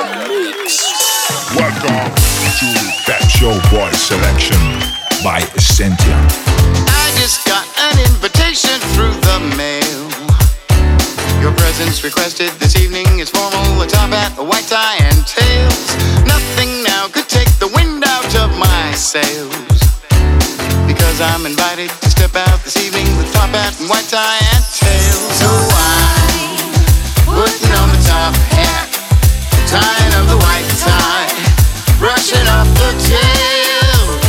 Welcome to that show boy selection by Essentia. I just got an invitation through the mail. Your presence requested this evening is formal, a top hat, a white tie, and tails. Nothing now could take the wind out of my sails. Because I'm invited to step out this evening with top hat and white tie and tails. So I'm putting on the top hat, tying up the white tie, brushing off the tails.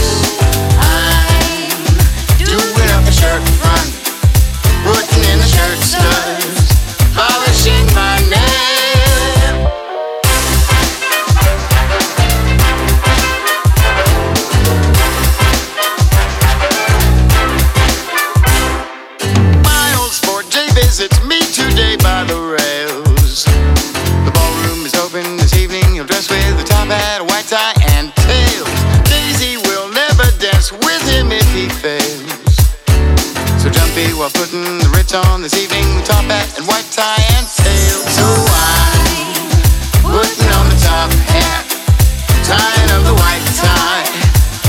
I'm doing up the shirt front, putting in the shirt studs, putting the rich on this evening with top hat and white tie and tail. So I'm putting on the top hat, tying up the white tie,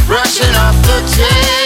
brushing off the tails.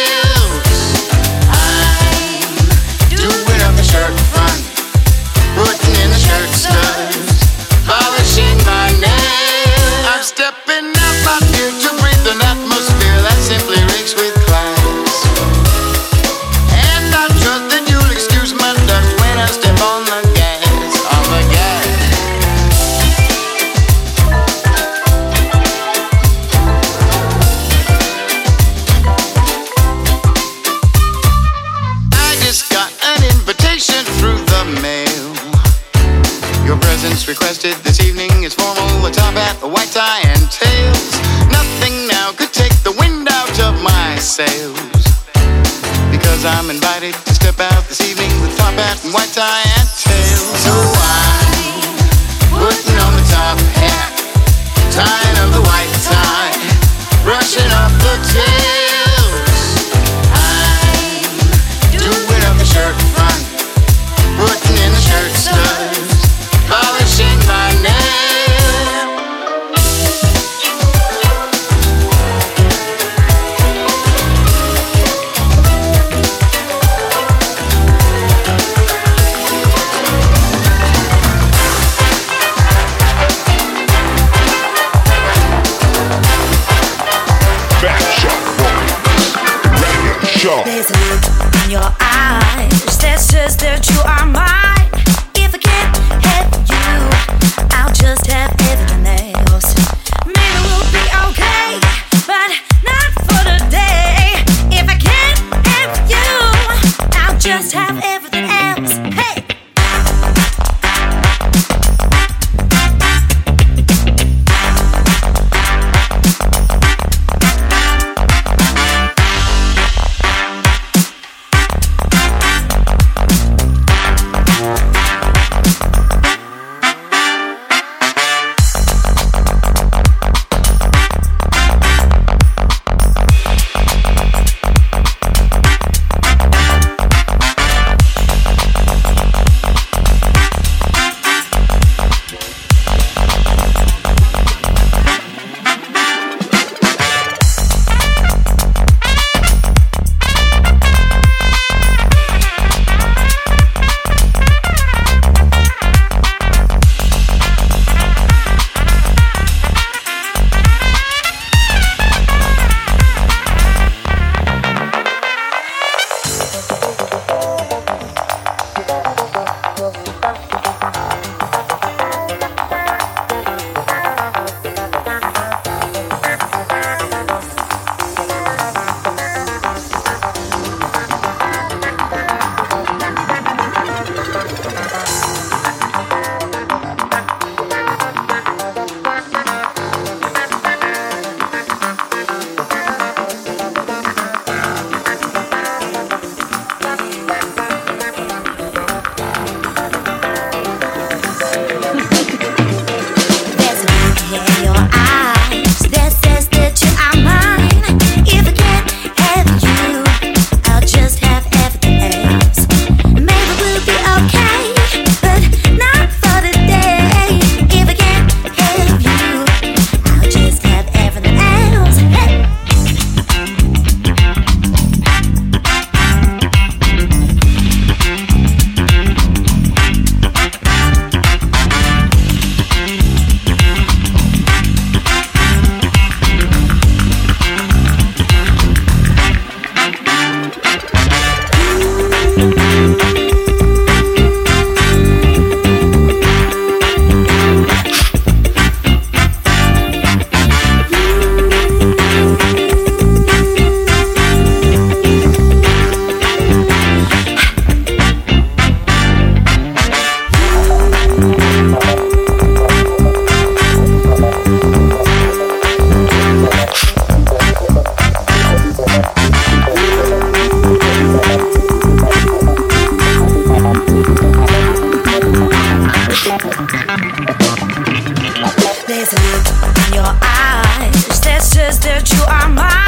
There's a look in your eyes that says that you are mine.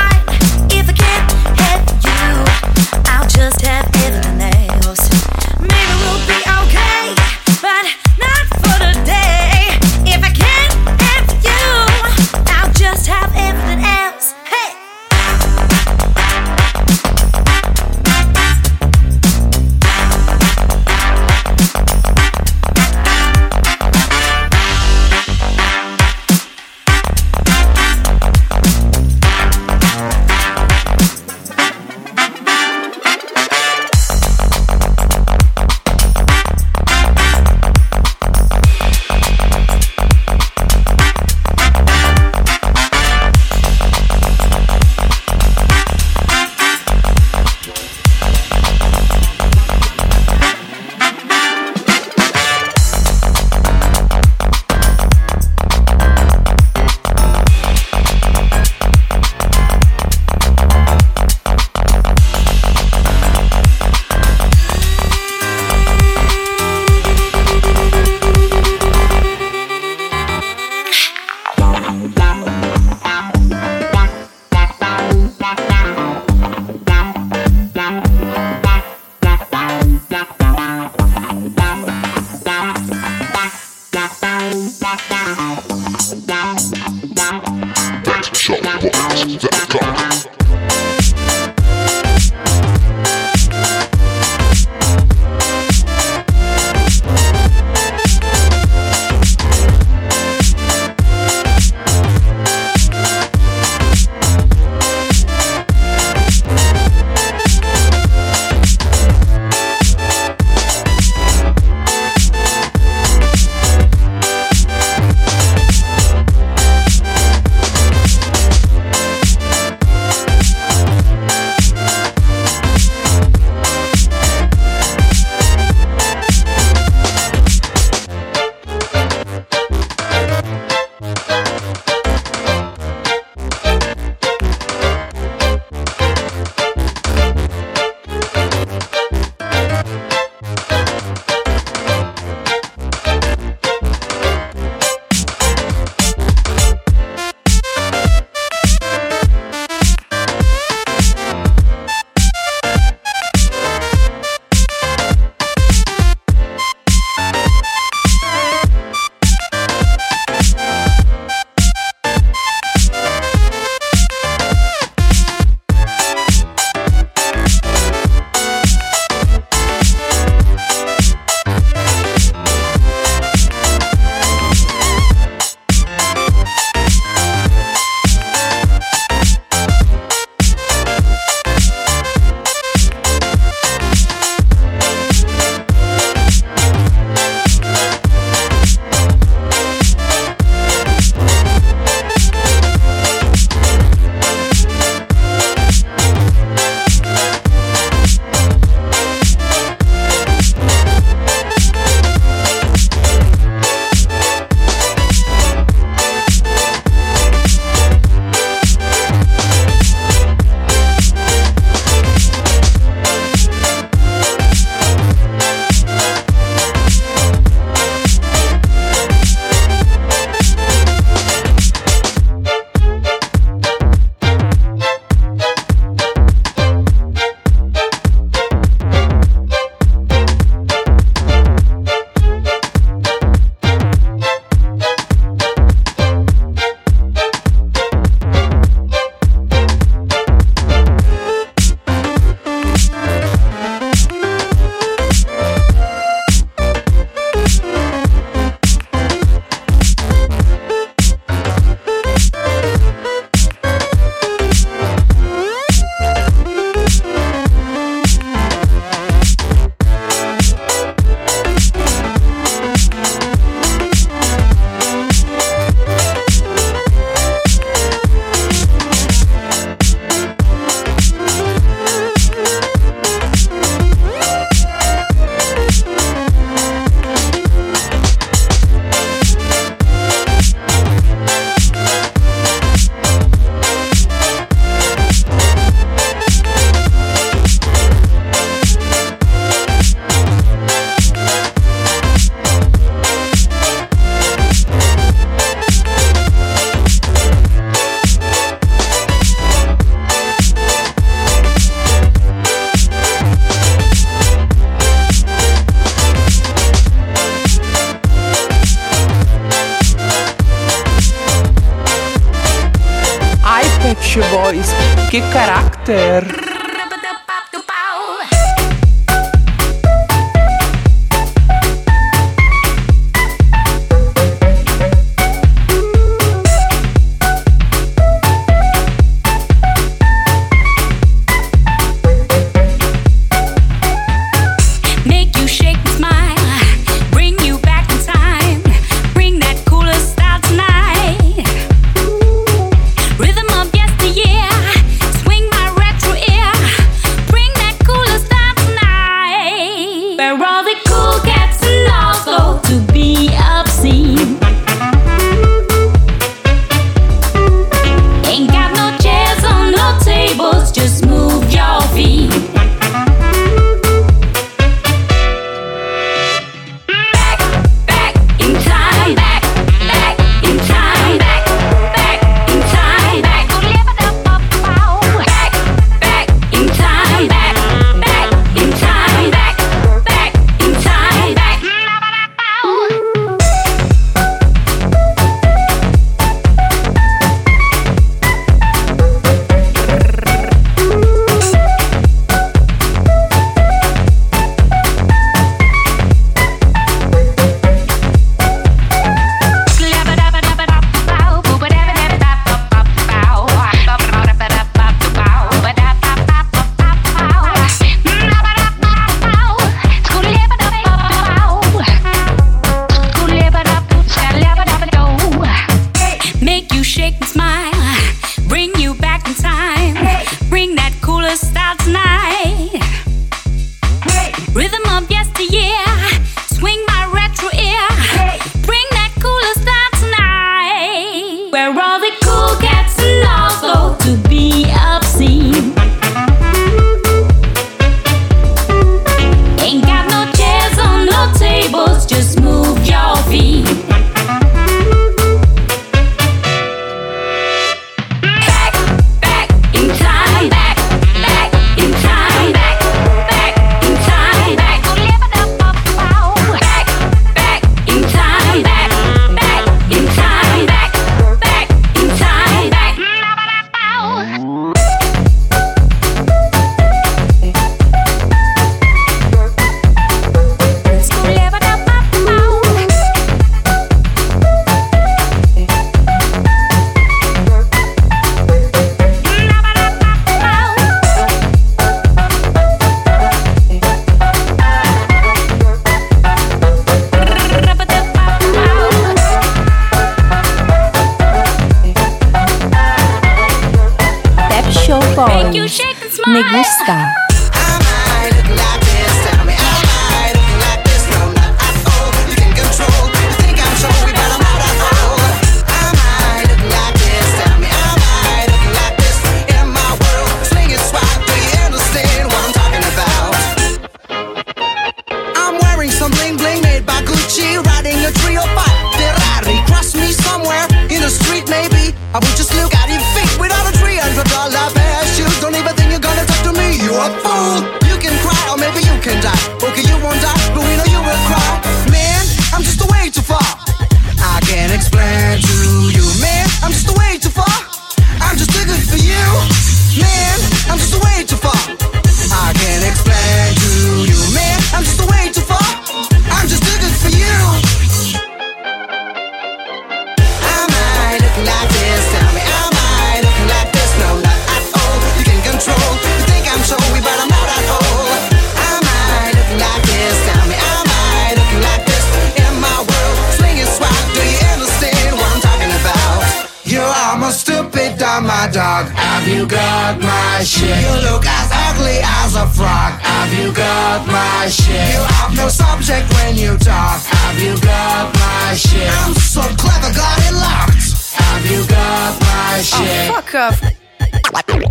dog? Have you got my shit? You look as ugly as a frog. Have you got my shit? You have no subject when you talk. Have you got my shit? I'm so clever, got it locked. Have you got my oh, shit? Oh, fuck off.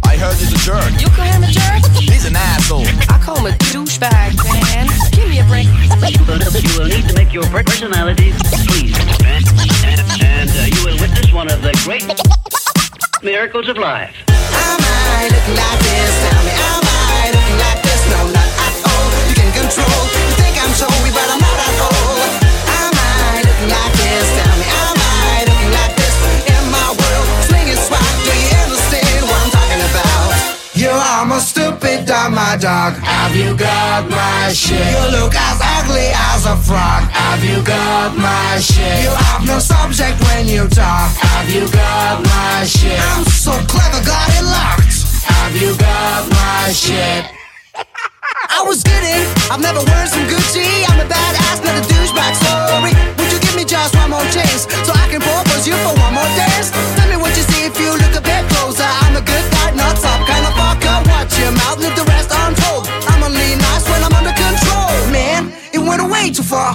I heard he's a jerk. You call him a jerk? He's an asshole. I call him a douchebag, man. Give me a break. You will need to make your personality please. And, and, and uh, you will witness one of the great. Miracles of Life. Am I looking like this? Tell me, am I looking like this? No, not at all. You can control. stupid am my dog? Have you got my shit? You look as ugly as a frog. Have you got my shit? You have no subject when you talk. Have you got my shit? I'm so clever, got it locked. Have you got my shit? I was kidding. I've never worn some Gucci. I'm a badass, not a douchebag. Sorry. Would you give me just one more chance so I can propose you for one more dance? up, leave the rest untold. I'm only nice when I'm under control. Man, it went away too far.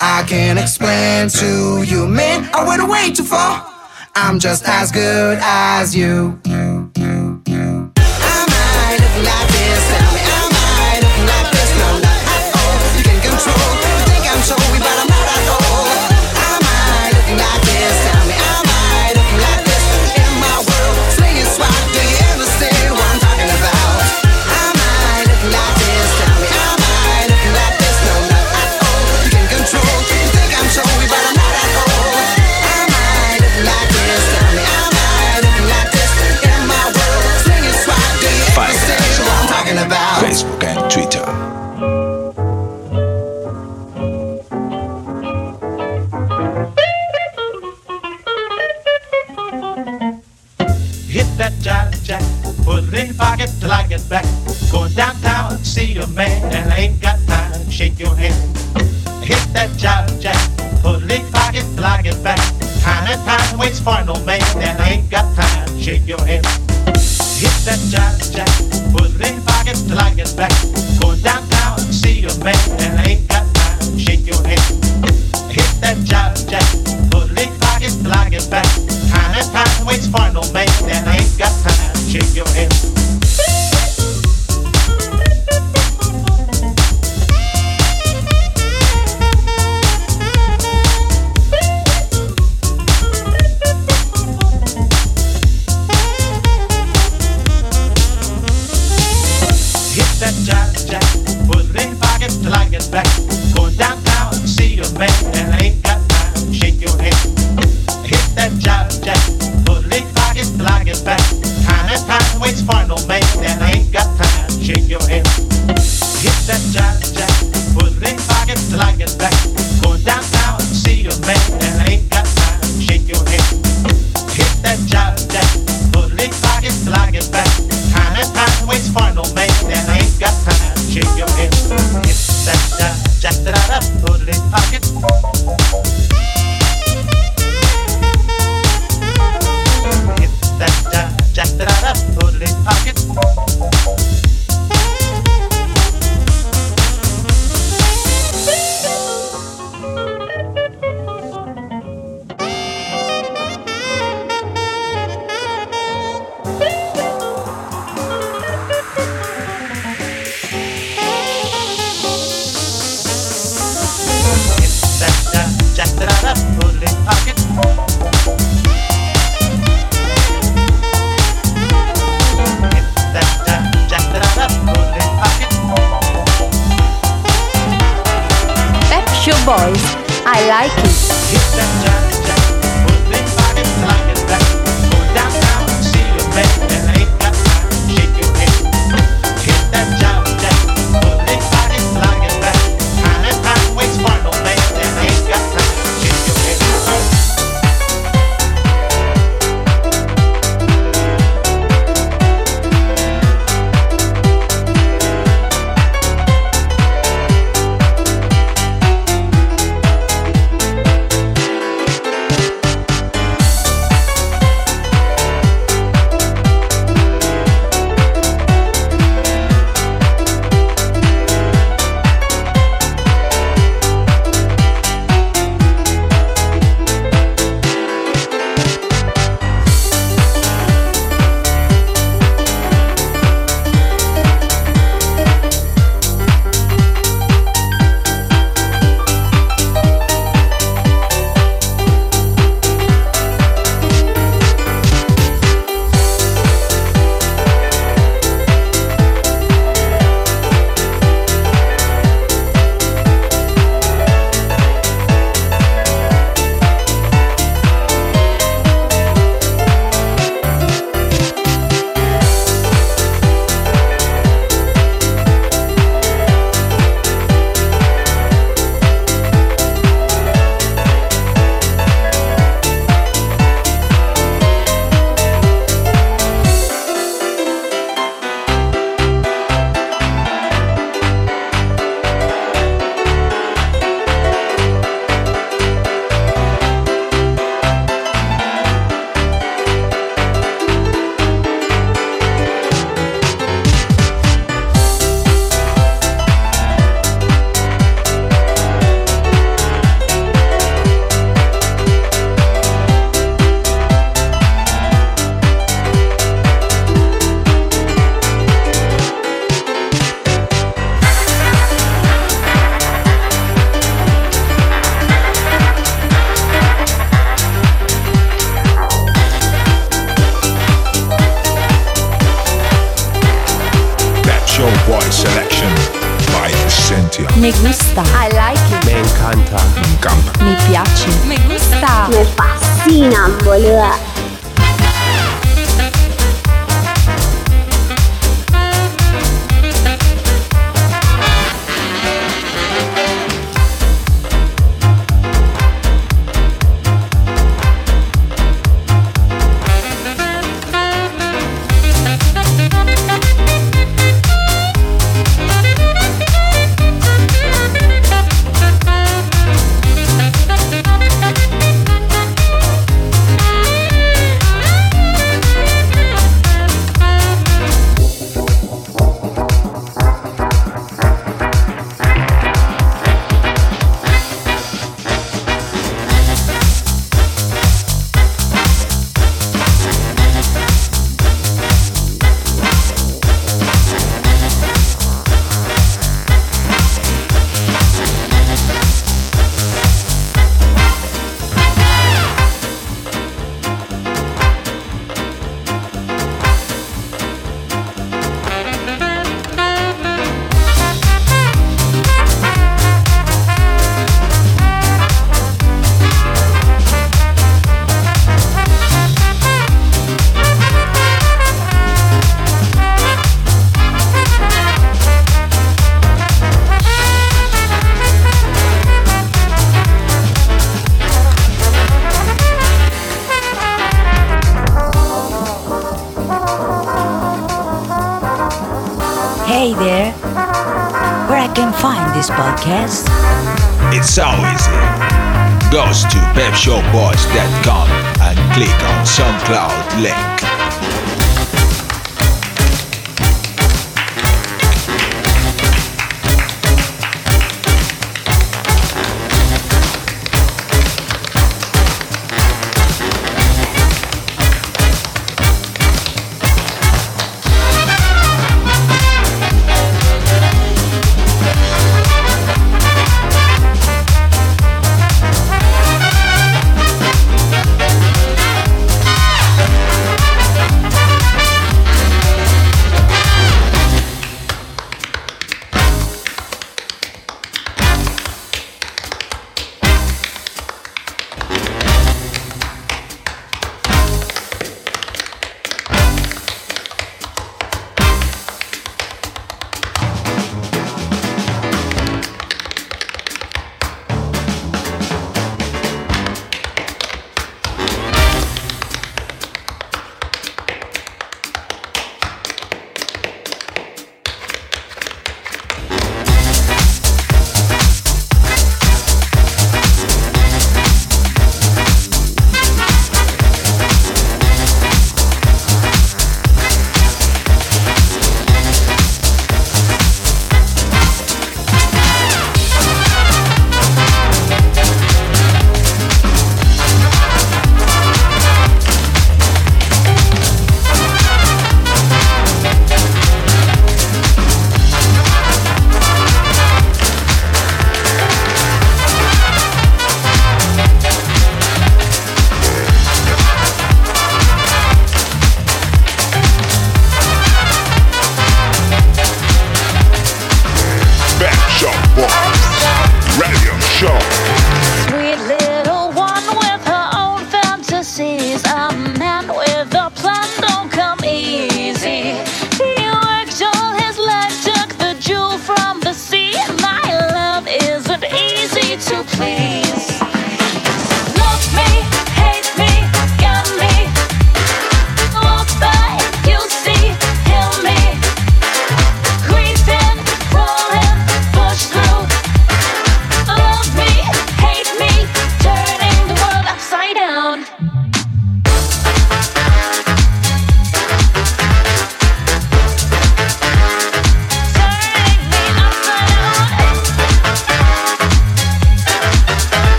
I can't explain to you, man. I went away too far. I'm just as good as you. you, you.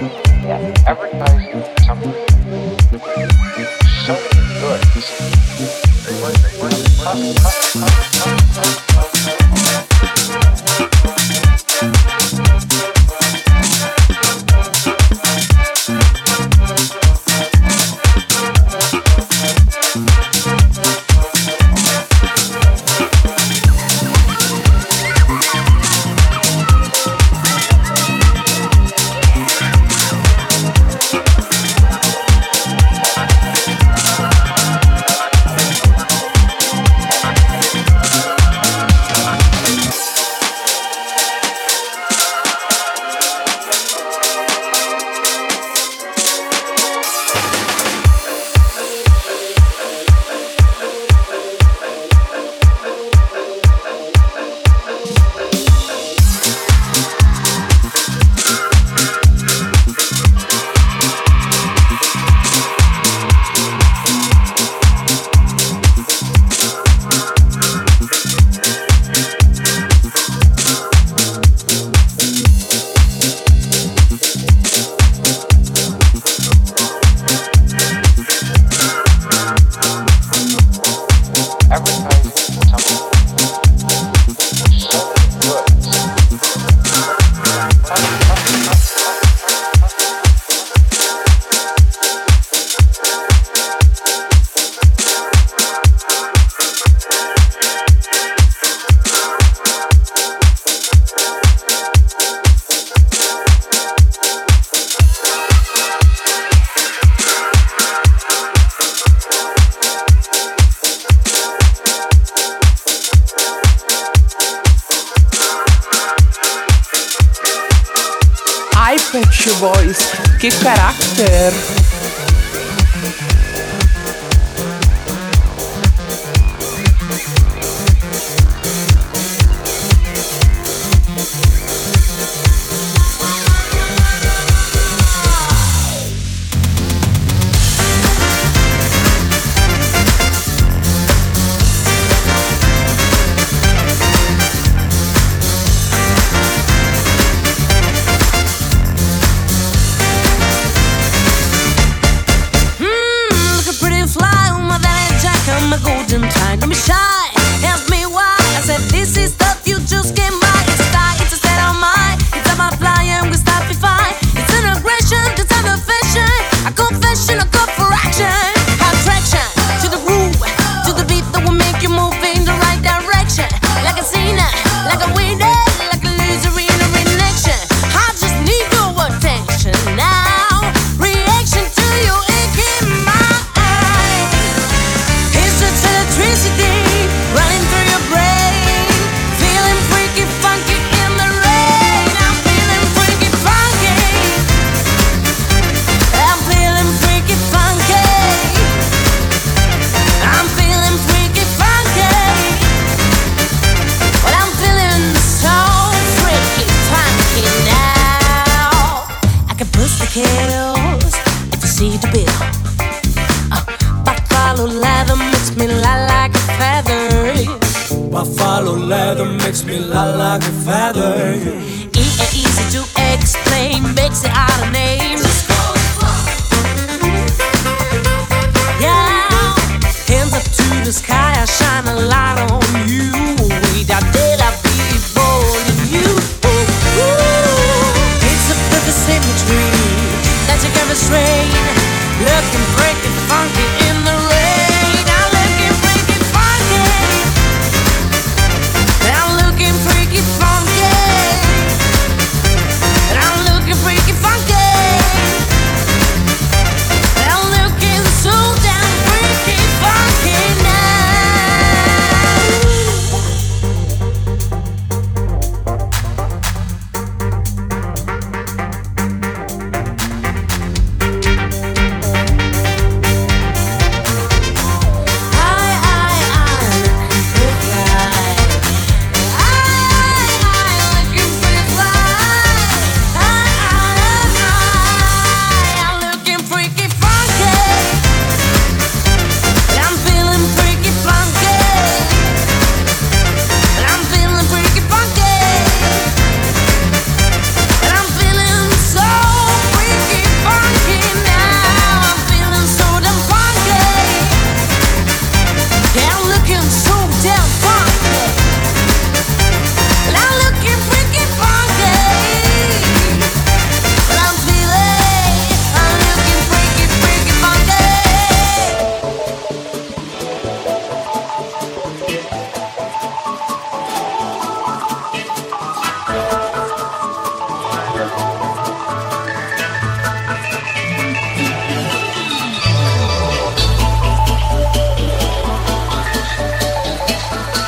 Yeah, advertising something so many Pet Boys. Que caráter!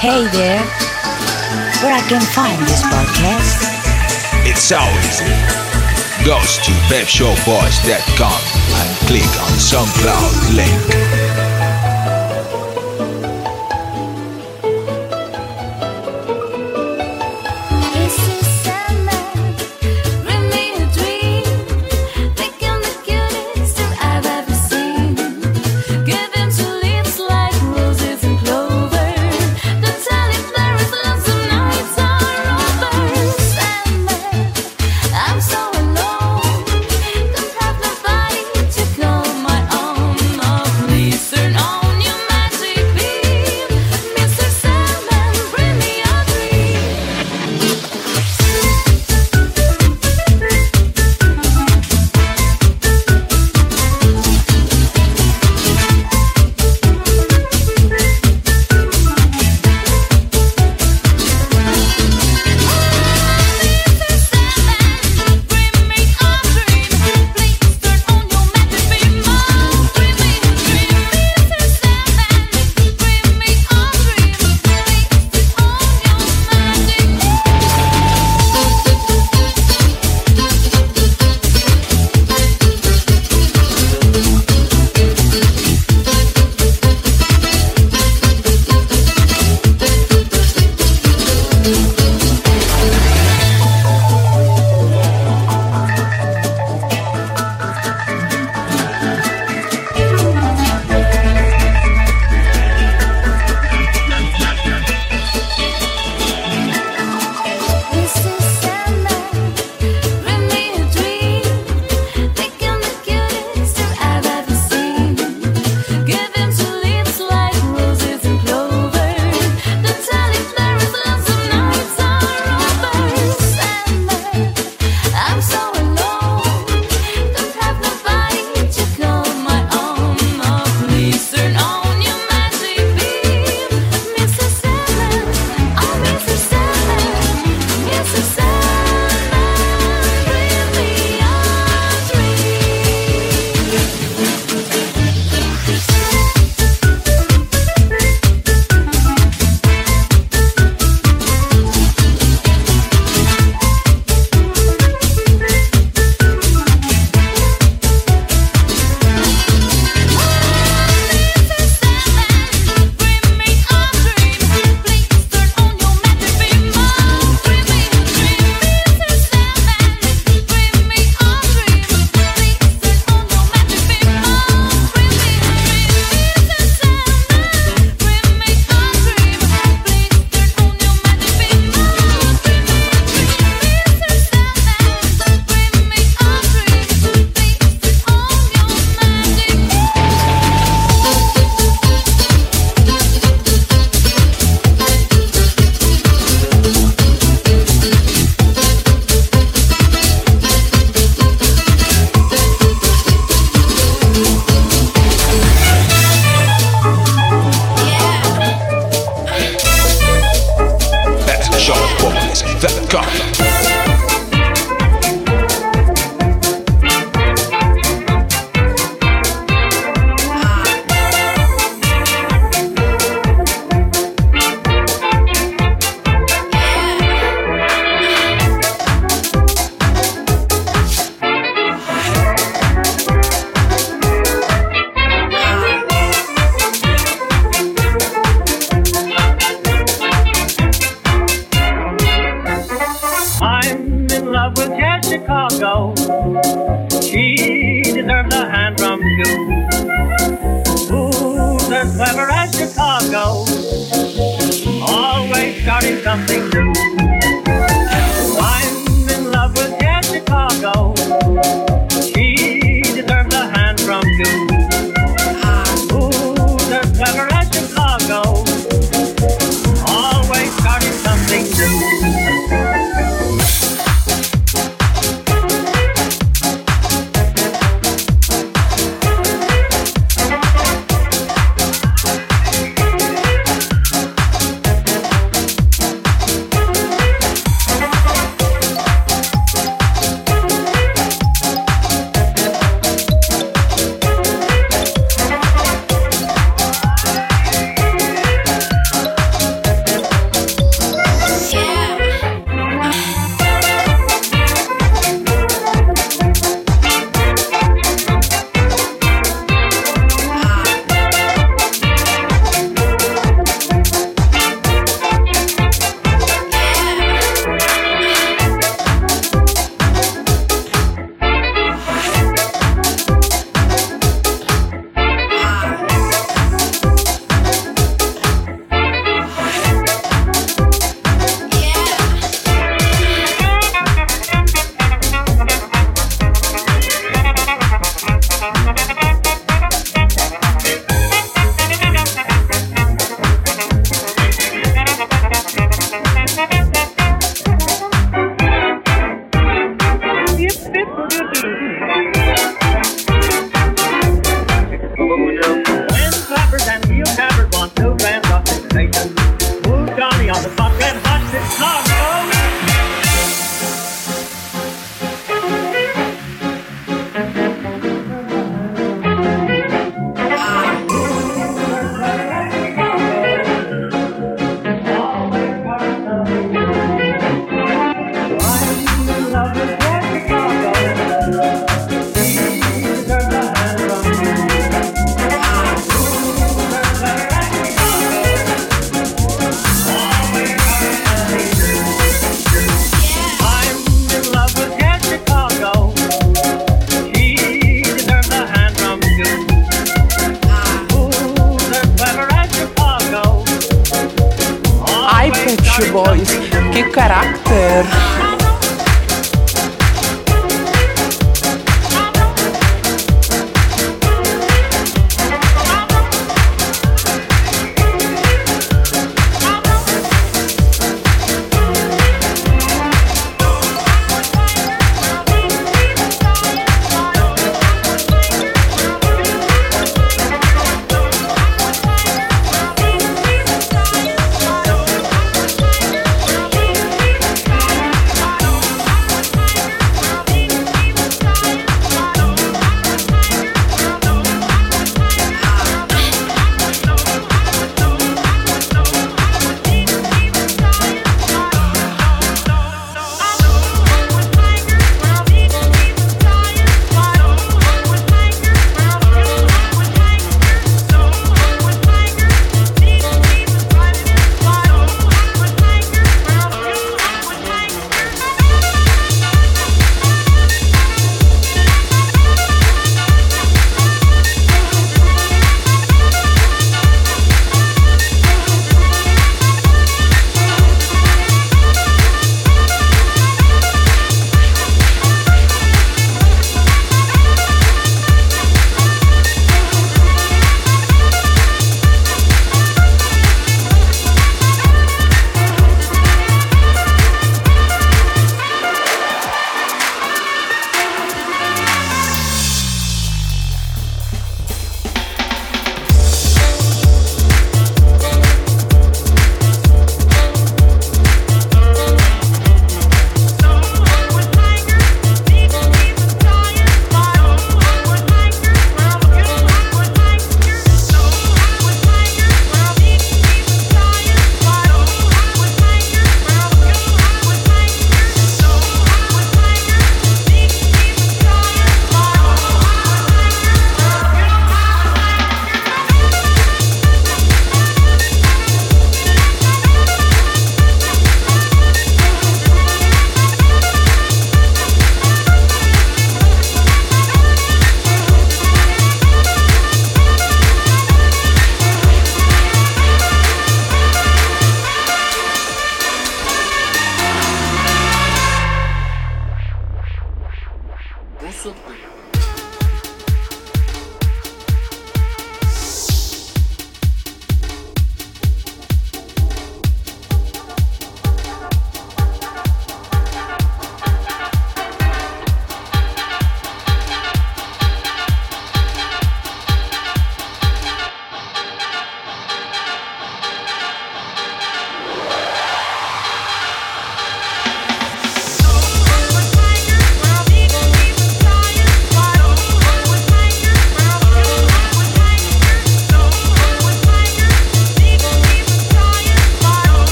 Hey there, where I can find this podcast? It's so easy. Go to pepshowboys.com and click on SoundCloud link.